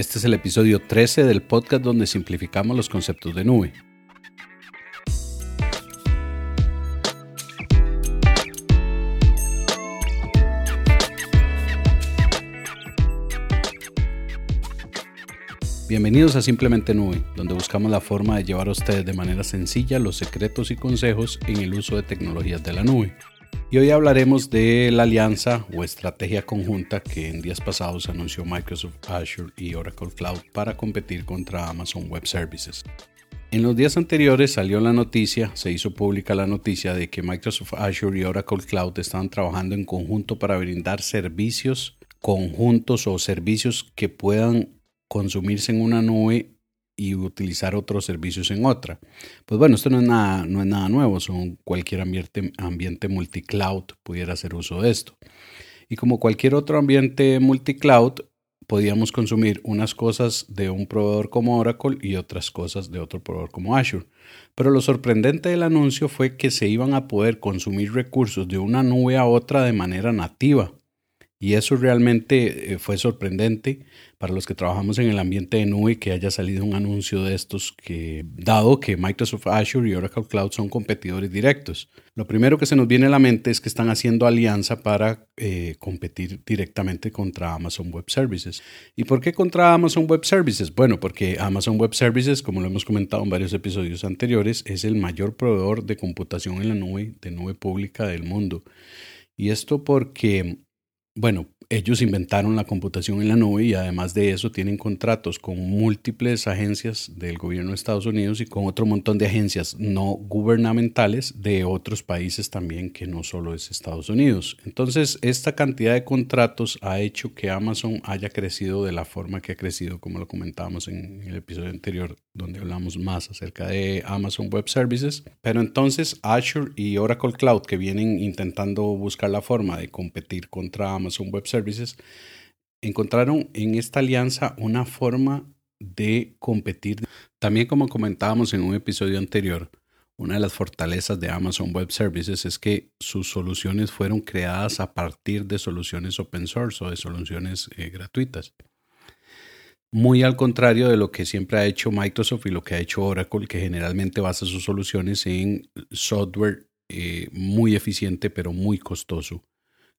Este es el episodio 13 del podcast donde simplificamos los conceptos de nube. Bienvenidos a Simplemente Nube, donde buscamos la forma de llevar a ustedes de manera sencilla los secretos y consejos en el uso de tecnologías de la nube. Y hoy hablaremos de la alianza o estrategia conjunta que en días pasados anunció Microsoft Azure y Oracle Cloud para competir contra Amazon Web Services. En los días anteriores salió la noticia, se hizo pública la noticia de que Microsoft Azure y Oracle Cloud estaban trabajando en conjunto para brindar servicios conjuntos o servicios que puedan consumirse en una nube y utilizar otros servicios en otra. Pues bueno, esto no es nada, no es nada nuevo, son cualquier ambiente, ambiente multicloud pudiera hacer uso de esto. Y como cualquier otro ambiente multicloud, podíamos consumir unas cosas de un proveedor como Oracle y otras cosas de otro proveedor como Azure. Pero lo sorprendente del anuncio fue que se iban a poder consumir recursos de una nube a otra de manera nativa. Y eso realmente eh, fue sorprendente para los que trabajamos en el ambiente de nube que haya salido un anuncio de estos que, dado que Microsoft Azure y Oracle Cloud son competidores directos. Lo primero que se nos viene a la mente es que están haciendo alianza para eh, competir directamente contra Amazon Web Services. ¿Y por qué contra Amazon Web Services? Bueno, porque Amazon Web Services, como lo hemos comentado en varios episodios anteriores, es el mayor proveedor de computación en la nube, de nube pública del mundo. Y esto porque bueno, ellos inventaron la computación en la nube y además de eso tienen contratos con múltiples agencias del gobierno de Estados Unidos y con otro montón de agencias no gubernamentales de otros países también que no solo es Estados Unidos. Entonces, esta cantidad de contratos ha hecho que Amazon haya crecido de la forma que ha crecido, como lo comentábamos en el episodio anterior donde hablamos más acerca de Amazon Web Services. Pero entonces Azure y Oracle Cloud que vienen intentando buscar la forma de competir contra Amazon Web Services encontraron en esta alianza una forma de competir. También como comentábamos en un episodio anterior, una de las fortalezas de Amazon Web Services es que sus soluciones fueron creadas a partir de soluciones open source o de soluciones eh, gratuitas. Muy al contrario de lo que siempre ha hecho Microsoft y lo que ha hecho Oracle, que generalmente basa sus soluciones en software eh, muy eficiente pero muy costoso.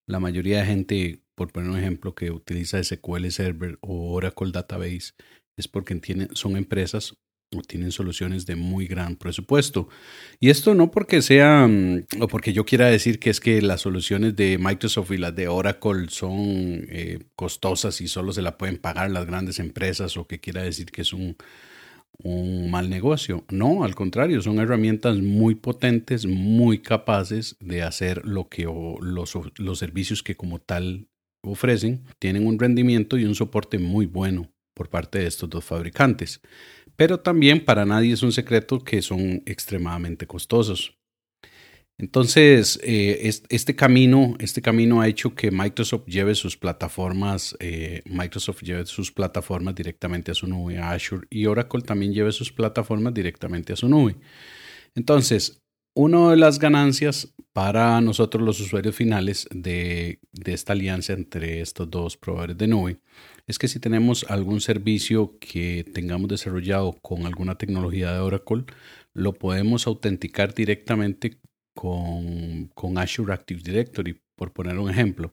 La mayoría de gente por poner un ejemplo, que utiliza SQL Server o Oracle Database, es porque tienen, son empresas o tienen soluciones de muy gran presupuesto. Y esto no porque sean, o porque yo quiera decir que es que las soluciones de Microsoft y las de Oracle son eh, costosas y solo se la pueden pagar las grandes empresas, o que quiera decir que es un, un mal negocio. No, al contrario, son herramientas muy potentes, muy capaces de hacer lo que los, los servicios que como tal ofrecen tienen un rendimiento y un soporte muy bueno por parte de estos dos fabricantes. Pero también para nadie es un secreto que son extremadamente costosos. Entonces, eh, este, camino, este camino ha hecho que Microsoft lleve sus plataformas, eh, Microsoft lleve sus plataformas directamente a su nube, Azure, y Oracle también lleve sus plataformas directamente a su nube. Entonces, una de las ganancias para nosotros los usuarios finales de, esta alianza entre estos dos proveedores de nube es que si tenemos algún servicio que tengamos desarrollado con alguna tecnología de Oracle, lo podemos autenticar directamente con, con Azure Active Directory, por poner un ejemplo.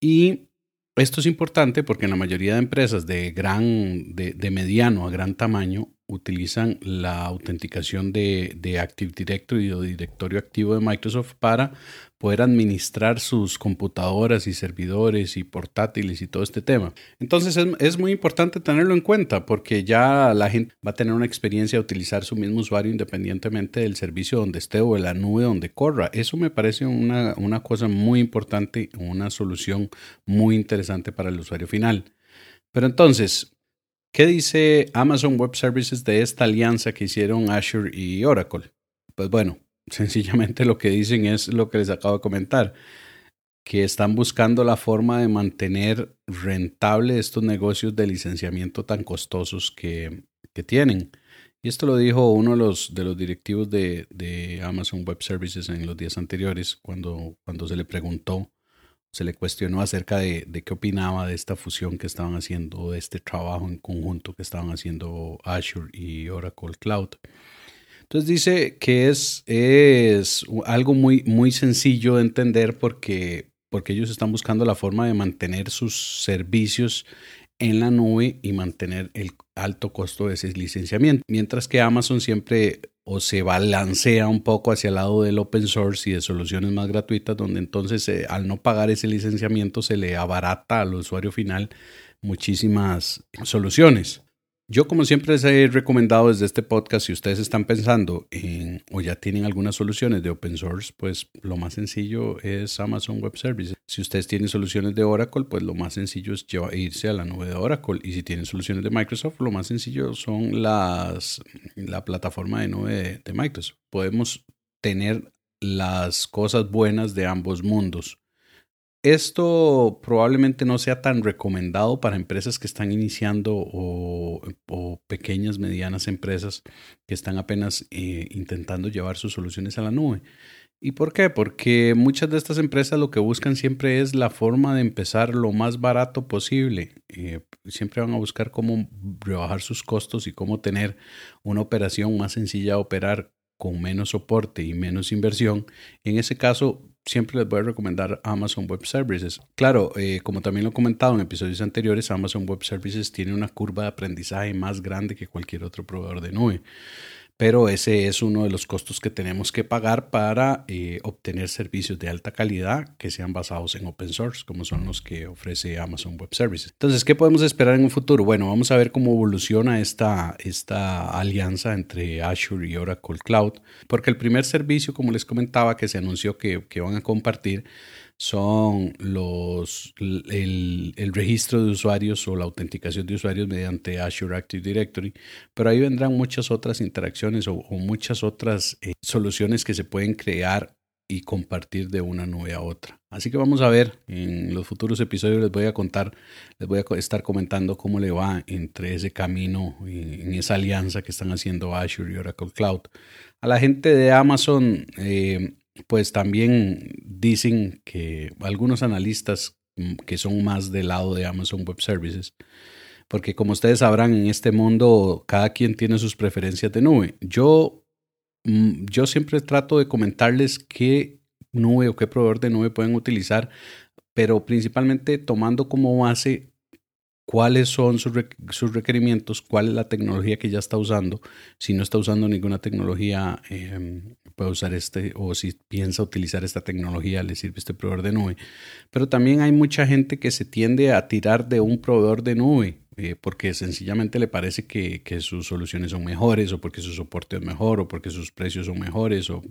Y esto es importante porque en la mayoría de empresas de gran, de, mediano a gran tamaño utilizan la autenticación de, de, Active Directory o directorio activo de Microsoft para poder administrar sus computadoras y servidores y portátiles y todo este tema. Entonces es, muy importante tenerlo en cuenta porque ya la gente va a tener una experiencia de utilizar su mismo usuario independientemente del servicio donde esté o de la nube donde corra. Eso me parece una, una cosa muy importante, una solución muy interesante para el usuario final. Pero entonces, ¿Qué dice Amazon Web Services de esta alianza que hicieron Azure y Oracle? Pues bueno, sencillamente lo que dicen es lo que les acabo de comentar, que están buscando la forma de mantener rentable estos negocios de licenciamiento tan costosos que, tienen. Y esto lo dijo uno de los, de los directivos de, Amazon Web Services en los días anteriores, cuando, cuando se le preguntó se le cuestionó acerca de, qué opinaba de esta fusión que estaban haciendo, de este trabajo en conjunto que estaban haciendo Azure y Oracle Cloud. Entonces dice que es, es algo muy, muy sencillo de entender porque, porque ellos están buscando la forma de mantener sus servicios en la nube y mantener el alto costo de ese licenciamiento. Mientras que Amazon siempre o se balancea un poco hacia el lado del open source y de soluciones más gratuitas, donde entonces eh, al no pagar ese licenciamiento se le abarata al usuario final muchísimas soluciones. Yo como siempre les he recomendado desde este podcast, si ustedes están pensando en o ya tienen algunas soluciones de open source, pues lo más sencillo es Amazon Web Services. Si ustedes tienen soluciones de Oracle, pues lo más sencillo es irse a la nube de Oracle. Y si tienen soluciones de Microsoft, lo más sencillo son las, la plataforma de nube de, de Microsoft. Podemos tener las cosas buenas de ambos mundos. Esto probablemente no sea tan recomendado para empresas que están iniciando o, pequeñas, medianas empresas que están apenas eh, intentando llevar sus soluciones a la nube. ¿Y por qué? Porque muchas de estas empresas lo que buscan siempre es la forma de empezar lo más barato posible. Eh, siempre van a buscar cómo rebajar sus costos y cómo tener una operación más sencilla de operar con menos soporte y menos inversión. En ese caso, siempre les voy a recomendar Amazon Web Services. Claro, eh, como también lo he comentado en episodios anteriores, Amazon Web Services tiene una curva de aprendizaje más grande que cualquier otro proveedor de nube pero ese es uno de los costos que tenemos que pagar para eh, obtener servicios de alta calidad que sean basados en open source, como son los que ofrece Amazon Web Services. Entonces, ¿qué podemos esperar en un futuro? Bueno, vamos a ver cómo evoluciona esta, esta alianza entre Azure y Oracle Cloud, porque el primer servicio, como les comentaba, que se anunció que, que van a compartir, son los, el, registro de usuarios o la autenticación de usuarios mediante Azure Active Directory, pero ahí vendrán muchas otras interacciones o, muchas otras eh, soluciones que se pueden crear y compartir de una nube a otra. Así que vamos a ver, en los futuros episodios les voy a contar, les voy a estar comentando cómo le va entre ese camino, en esa alianza que están haciendo Azure y Oracle Cloud. A la gente de Amazon, eh, pues también dicen que algunos analistas mm, que son más del lado de Amazon Web Services, porque como ustedes sabrán, en este mundo cada quien tiene sus preferencias de nube. Yo, mm, yo siempre trato de comentarles qué nube o qué proveedor de nube pueden utilizar, pero principalmente tomando como base cuáles son sus, requerimientos, cuál es la tecnología que ya está usando. Si no está usando ninguna tecnología, em, puede usar este, o si piensa utilizar esta tecnología, le sirve este proveedor de nube. Pero también hay mucha gente que se tiende a tirar de un proveedor de nube eh, porque sencillamente le parece que, sus soluciones son mejores o porque su soporte es mejor o porque sus precios son mejores. O,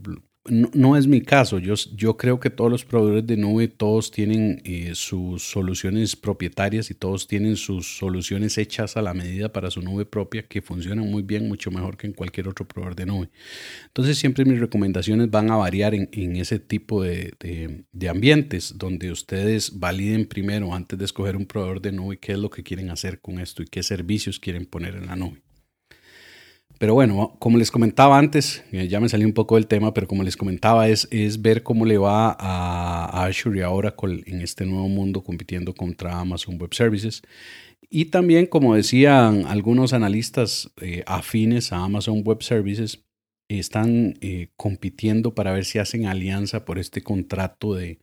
no, es mi caso. Yo, creo que todos los proveedores de nube, todos tienen eh, sus soluciones propietarias y todos tienen sus soluciones hechas a la medida para su nube propia que funcionan muy bien, mucho mejor que en cualquier otro proveedor de nube. Entonces siempre mis recomendaciones van a variar en, ese tipo de, de ambientes donde ustedes validen primero antes de escoger un proveedor de nube qué es lo que quieren hacer con esto y qué servicios quieren poner en la nube. Pero bueno, como les comentaba antes, eh, ya me salí un poco del tema, pero como les comentaba, es, es ver cómo le va a, Azure y a Oracle en este nuevo mundo compitiendo contra Amazon Web Services. Y también, como decían algunos analistas eh, afines a Amazon Web Services, están eh, compitiendo para ver si hacen alianza por este contrato de,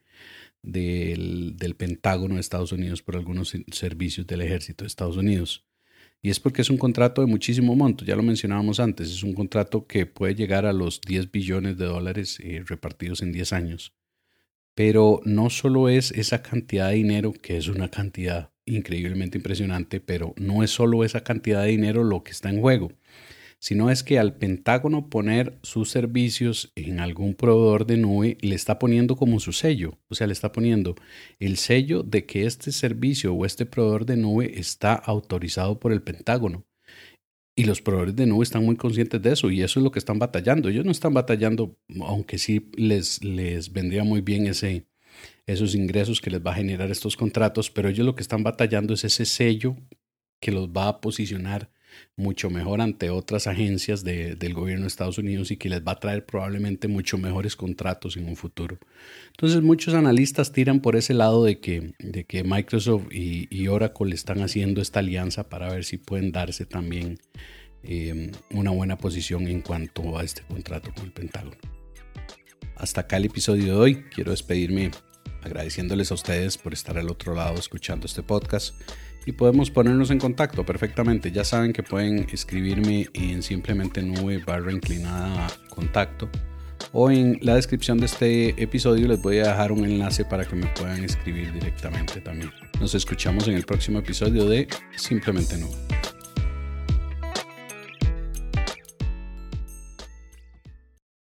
del, del, Pentágono de Estados Unidos por algunos servicios del ejército de Estados Unidos. Y es porque es un contrato de muchísimo monto, ya lo mencionábamos antes, es un contrato que puede llegar a los 10 billones de dólares eh, repartidos en 10 años. Pero no solo es esa cantidad de dinero, que es una cantidad increíblemente impresionante, pero no es solo esa cantidad de dinero lo que está en juego sino es que al Pentágono poner sus servicios en algún proveedor de nube le está poniendo como su sello, o sea, le está poniendo el sello de que este servicio o este proveedor de nube está autorizado por el Pentágono. Y los proveedores de nube están muy conscientes de eso y eso es lo que están batallando. Ellos no están batallando, aunque sí les, les vendría muy bien ese, esos ingresos que les va a generar estos contratos, pero ellos lo que están batallando es ese sello que los va a posicionar mucho mejor ante otras agencias del gobierno de Estados Unidos y que les va a traer probablemente mucho mejores contratos en un futuro. Entonces muchos analistas tiran por ese lado de que, de que Microsoft y, Oracle están haciendo esta alianza para ver si pueden darse también eh, una buena posición en cuanto a este contrato con el Pentágono. Hasta acá el episodio de hoy. Quiero despedirme agradeciéndoles a ustedes por estar al otro lado escuchando este podcast y podemos ponernos en contacto perfectamente. Ya saben que pueden escribirme en simplemente nube barra inclinada contacto o en la descripción de este episodio les voy a dejar un enlace para que me puedan escribir directamente también. Nos escuchamos en el próximo episodio de Simplemente Nube.